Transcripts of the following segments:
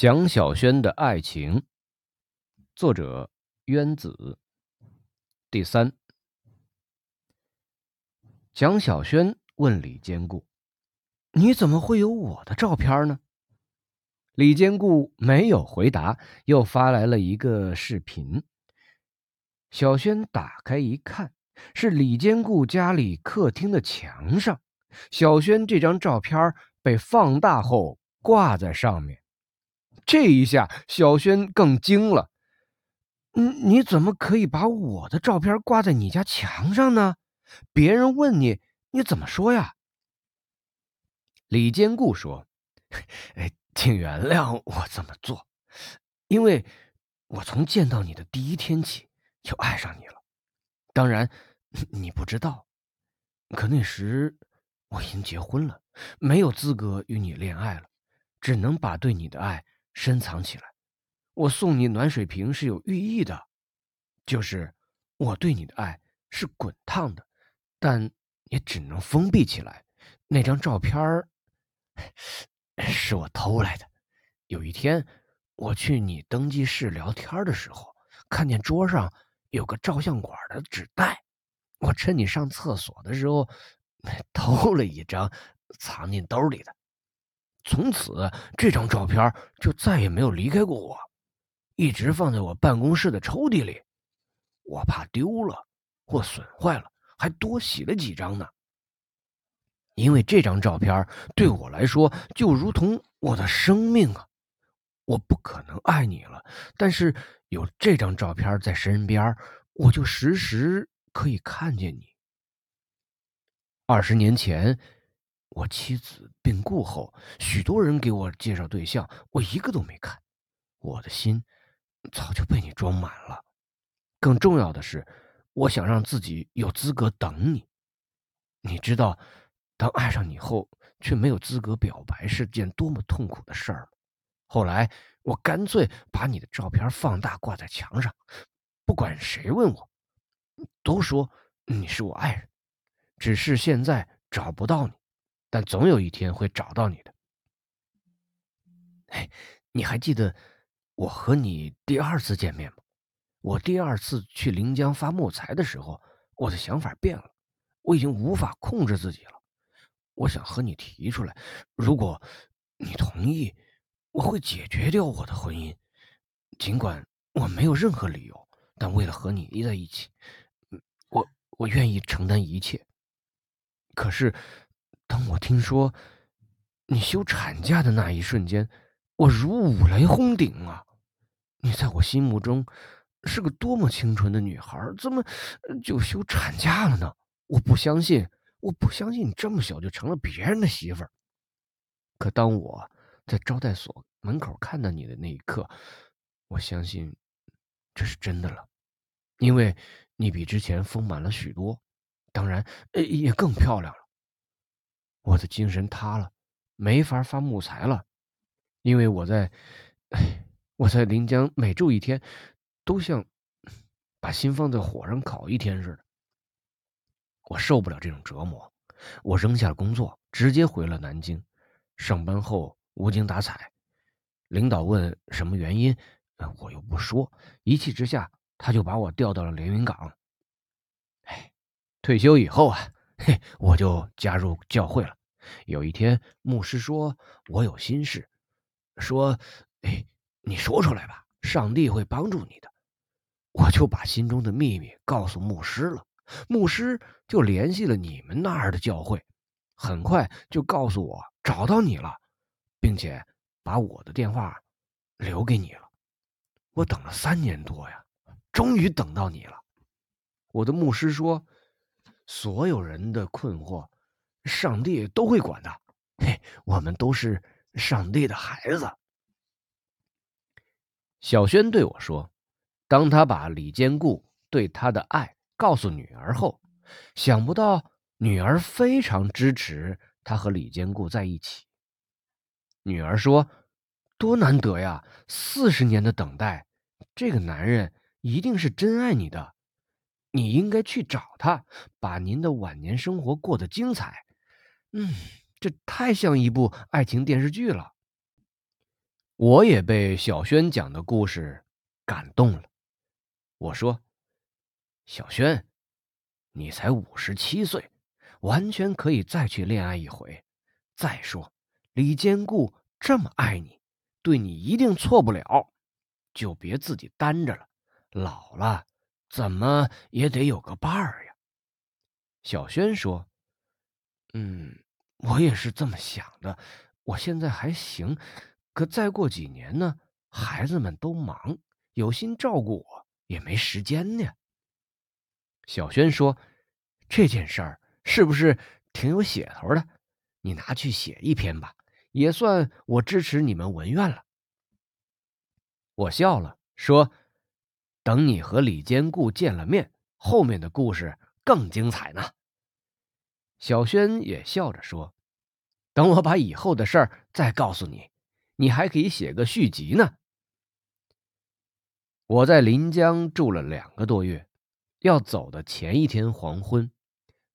蒋小轩的爱情，作者渊子。第三，蒋小轩问李坚固：“你怎么会有我的照片呢？”李坚固没有回答，又发来了一个视频。小轩打开一看，是李坚固家里客厅的墙上，小轩这张照片被放大后挂在上面。这一下，小轩更惊了。你你怎么可以把我的照片挂在你家墙上呢？别人问你，你怎么说呀？李坚固说：“哎，请原谅我这么做，因为我从见到你的第一天起就爱上你了。当然，你不知道，可那时我已经结婚了，没有资格与你恋爱了，只能把对你的爱。”深藏起来，我送你暖水瓶是有寓意的，就是我对你的爱是滚烫的，但也只能封闭起来。那张照片 是我偷来的。有一天我去你登记室聊天的时候，看见桌上有个照相馆的纸袋，我趁你上厕所的时候 偷了一张，藏进兜里的。从此，这张照片就再也没有离开过我，一直放在我办公室的抽屉里。我怕丢了或损坏了，还多洗了几张呢。因为这张照片对我来说就如同我的生命啊！我不可能爱你了，但是有这张照片在身边，我就时时可以看见你。二十年前。我妻子病故后，许多人给我介绍对象，我一个都没看。我的心早就被你装满了。更重要的是，我想让自己有资格等你。你知道，当爱上你后却没有资格表白是件多么痛苦的事儿吗？后来，我干脆把你的照片放大挂在墙上，不管谁问我，都说你是我爱人。只是现在找不到你。但总有一天会找到你的。哎，你还记得我和你第二次见面吗？我第二次去临江发木材的时候，我的想法变了，我已经无法控制自己了。我想和你提出来，如果你同意，我会解决掉我的婚姻。尽管我没有任何理由，但为了和你在一起，我我愿意承担一切。可是。我听说你休产假的那一瞬间，我如五雷轰顶啊！你在我心目中是个多么清纯的女孩，怎么就休产假了呢？我不相信，我不相信你这么小就成了别人的媳妇儿。可当我在招待所门口看到你的那一刻，我相信这是真的了，因为你比之前丰满了许多，当然，也更漂亮了。我的精神塌了，没法发木材了，因为我在，我在临江每住一天，都像把心放在火上烤一天似的。我受不了这种折磨，我扔下了工作，直接回了南京。上班后无精打采，领导问什么原因，我又不说，一气之下，他就把我调到了连云港。哎，退休以后啊。嘿，我就加入教会了。有一天，牧师说我有心事，说：“哎，你说出来吧，上帝会帮助你的。”我就把心中的秘密告诉牧师了，牧师就联系了你们那儿的教会，很快就告诉我找到你了，并且把我的电话留给你了。我等了三年多呀，终于等到你了。我的牧师说。所有人的困惑，上帝都会管的。嘿，我们都是上帝的孩子。小轩对我说：“当他把李坚固对他的爱告诉女儿后，想不到女儿非常支持他和李坚固在一起。女儿说：‘多难得呀，四十年的等待，这个男人一定是真爱你的。’”你应该去找他，把您的晚年生活过得精彩。嗯，这太像一部爱情电视剧了。我也被小轩讲的故事感动了。我说：“小轩，你才五十七岁，完全可以再去恋爱一回。再说，李坚固这么爱你，对你一定错不了，就别自己单着了。老了，怎么也得有个伴儿呀。”小轩说：“嗯，我也是这么想的。我现在还行，可再过几年呢，孩子们都忙，有心照顾我也没时间呢。”小轩说：“这件事儿是不是挺有写头的？你拿去写一篇吧，也算我支持你们文院了。”我笑了，说：“等你和李坚固见了面，后面的故事。”更精彩呢。小轩也笑着说：“等我把以后的事儿再告诉你，你还可以写个续集呢。”我在临江住了两个多月，要走的前一天黄昏，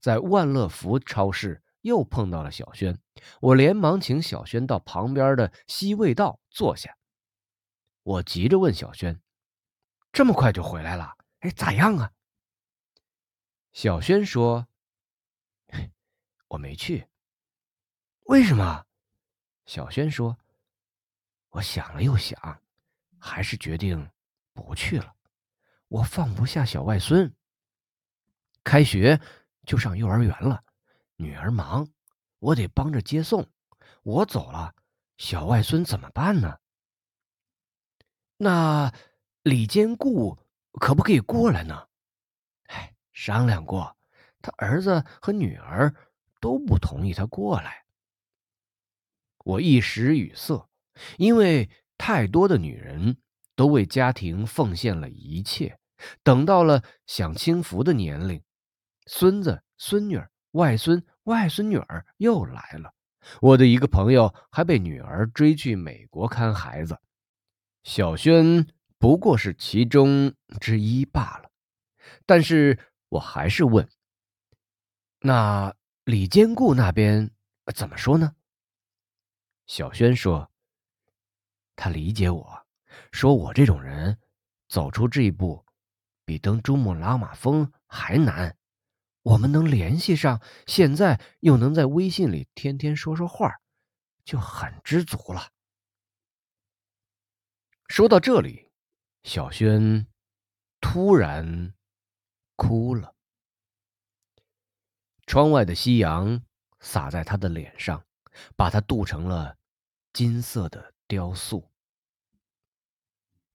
在万乐福超市又碰到了小轩，我连忙请小轩到旁边的西味道坐下。我急着问小轩：“这么快就回来了？哎，咋样啊？”小轩说：“我没去。为什么？”小轩说：“我想了又想，还是决定不去了。我放不下小外孙。开学就上幼儿园了，女儿忙，我得帮着接送。我走了，小外孙怎么办呢？那李坚固可不可以过来呢？”哎商量过，他儿子和女儿都不同意他过来。我一时语塞，因为太多的女人都为家庭奉献了一切，等到了享清福的年龄，孙子、孙女、外孙、外孙女儿又来了。我的一个朋友还被女儿追去美国看孩子，小轩不过是其中之一罢了。但是。我还是问：“那李坚固那边怎么说呢？”小轩说：“他理解我，说我这种人走出这一步，比登珠穆朗玛峰还难。我们能联系上，现在又能在微信里天天说说话，就很知足了。”说到这里，小轩突然。哭了。窗外的夕阳洒在他的脸上，把他镀成了金色的雕塑。